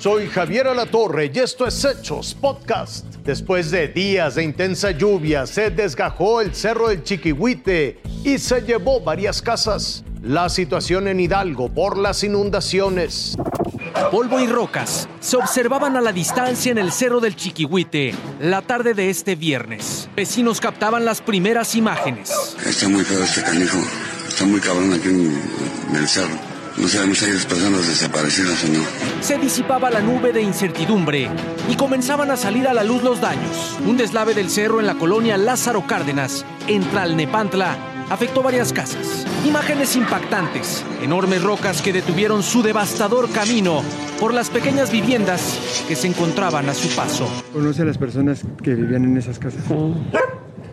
Soy Javier Alatorre y esto es Hechos Podcast. Después de días de intensa lluvia, se desgajó el cerro del Chiquihuite y se llevó varias casas. La situación en Hidalgo por las inundaciones. Polvo y rocas se observaban a la distancia en el cerro del Chiquihuite la tarde de este viernes. Vecinos captaban las primeras imágenes. Está muy feo este canijo. Está muy cabrón aquí en, en el cerro. No sabemos si hay personas desaparecidas o no. Se disipaba la nube de incertidumbre y comenzaban a salir a la luz los daños. Un deslave del cerro en la colonia Lázaro Cárdenas, en Tlalnepantla, afectó varias casas. Imágenes impactantes, enormes rocas que detuvieron su devastador camino por las pequeñas viviendas que se encontraban a su paso. ¿Conoce a las personas que vivían en esas casas?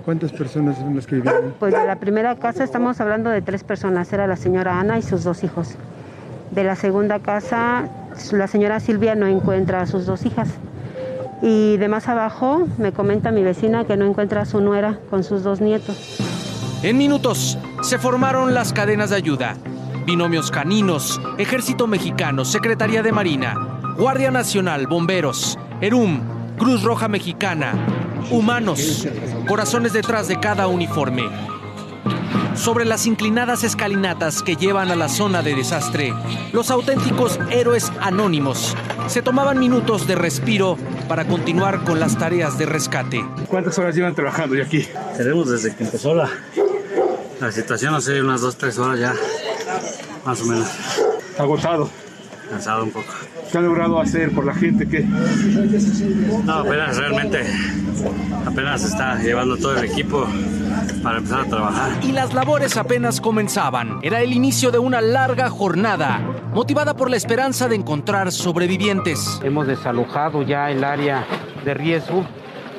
¿Cuántas personas son las que vivían? Pues de la primera casa estamos hablando de tres personas. Era la señora Ana y sus dos hijos. De la segunda casa, la señora Silvia no encuentra a sus dos hijas. Y de más abajo me comenta mi vecina que no encuentra a su nuera con sus dos nietos. En minutos se formaron las cadenas de ayuda. Binomios caninos, Ejército Mexicano, Secretaría de Marina, Guardia Nacional, Bomberos, ERUM, Cruz Roja Mexicana, humanos, corazones detrás de cada uniforme. Sobre las inclinadas escalinatas que llevan a la zona de desastre, los auténticos héroes anónimos se tomaban minutos de respiro para continuar con las tareas de rescate. ¿Cuántas horas llevan trabajando ya aquí? Tenemos desde que empezó la, la situación, no sé, unas dos, tres horas ya, más o menos. Agotado. Cansado un poco. ¿Qué ha logrado hacer por la gente que No, apenas realmente, apenas está llevando todo el equipo para empezar a trabajar. Y las labores apenas comenzaban. Era el inicio de una larga jornada, motivada por la esperanza de encontrar sobrevivientes. Hemos desalojado ya el área de riesgo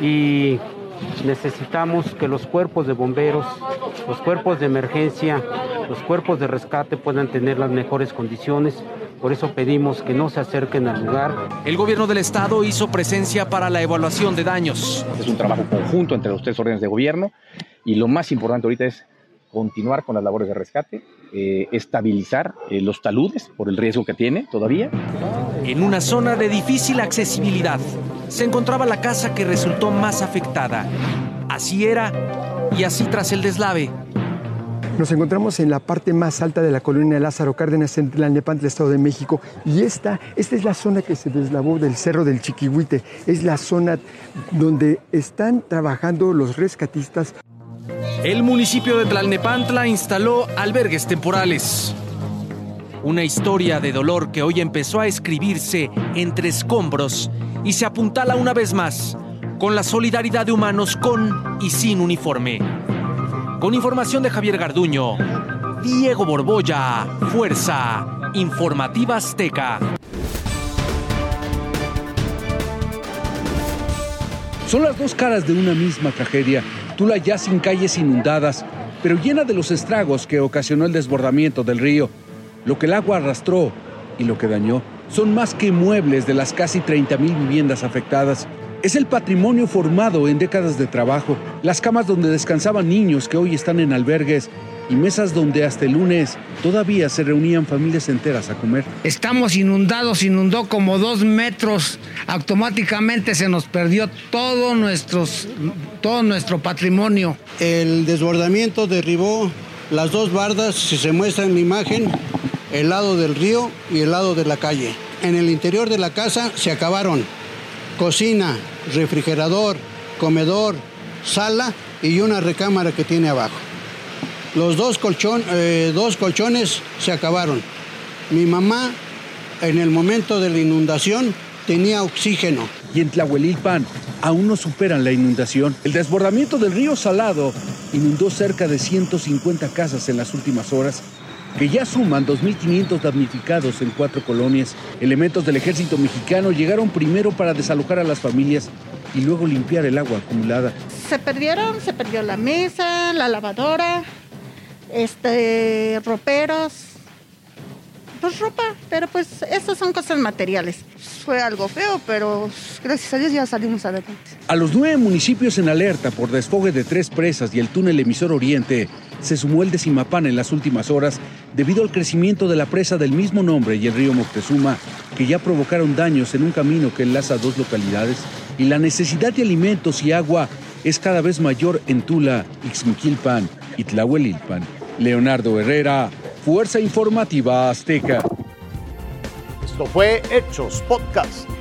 y necesitamos que los cuerpos de bomberos, los cuerpos de emergencia, los cuerpos de rescate puedan tener las mejores condiciones. Por eso pedimos que no se acerquen al lugar. El gobierno del estado hizo presencia para la evaluación de daños. Es un trabajo conjunto entre los tres órdenes de gobierno y lo más importante ahorita es continuar con las labores de rescate, eh, estabilizar eh, los taludes por el riesgo que tiene todavía. En una zona de difícil accesibilidad se encontraba la casa que resultó más afectada. Así era y así tras el deslave. Nos encontramos en la parte más alta de la colonia Lázaro Cárdenas, en Tlalnepantla, Estado de México. Y esta, esta es la zona que se deslavó del Cerro del Chiquihuite. Es la zona donde están trabajando los rescatistas. El municipio de Tlalnepantla instaló albergues temporales. Una historia de dolor que hoy empezó a escribirse entre escombros y se apuntala una vez más con la solidaridad de humanos con y sin uniforme. Con información de Javier Garduño, Diego Borbolla, Fuerza Informativa Azteca. Son las dos caras de una misma tragedia. Tula ya sin calles inundadas, pero llena de los estragos que ocasionó el desbordamiento del río. Lo que el agua arrastró y lo que dañó son más que muebles de las casi 30.000 viviendas afectadas. Es el patrimonio formado en décadas de trabajo, las camas donde descansaban niños que hoy están en albergues y mesas donde hasta el lunes todavía se reunían familias enteras a comer. Estamos inundados, inundó como dos metros, automáticamente se nos perdió todo, nuestros, todo nuestro patrimonio. El desbordamiento derribó las dos bardas, si se muestra en la imagen, el lado del río y el lado de la calle. En el interior de la casa se acabaron cocina, refrigerador, comedor, sala y una recámara que tiene abajo. Los dos, colchón, eh, dos colchones se acabaron. Mi mamá, en el momento de la inundación, tenía oxígeno. Y en Tlahuelilpan aún no superan la inundación. El desbordamiento del río Salado inundó cerca de 150 casas en las últimas horas que ya suman 2.500 damnificados en cuatro colonias. Elementos del ejército mexicano llegaron primero para desalojar a las familias y luego limpiar el agua acumulada. Se perdieron, se perdió la mesa, la lavadora, este, roperos, pues ropa, pero pues estas son cosas materiales. Fue algo feo, pero gracias a Dios ya salimos adelante. A los nueve municipios en alerta por desfogue de tres presas y el túnel emisor Oriente, se sumó el de Simapán en las últimas horas debido al crecimiento de la presa del mismo nombre y el río Moctezuma, que ya provocaron daños en un camino que enlaza dos localidades, y la necesidad de alimentos y agua es cada vez mayor en Tula, Ixmiquilpan y Tlahuelilpan. Leonardo Herrera, Fuerza Informativa Azteca. Esto fue Hechos Podcast.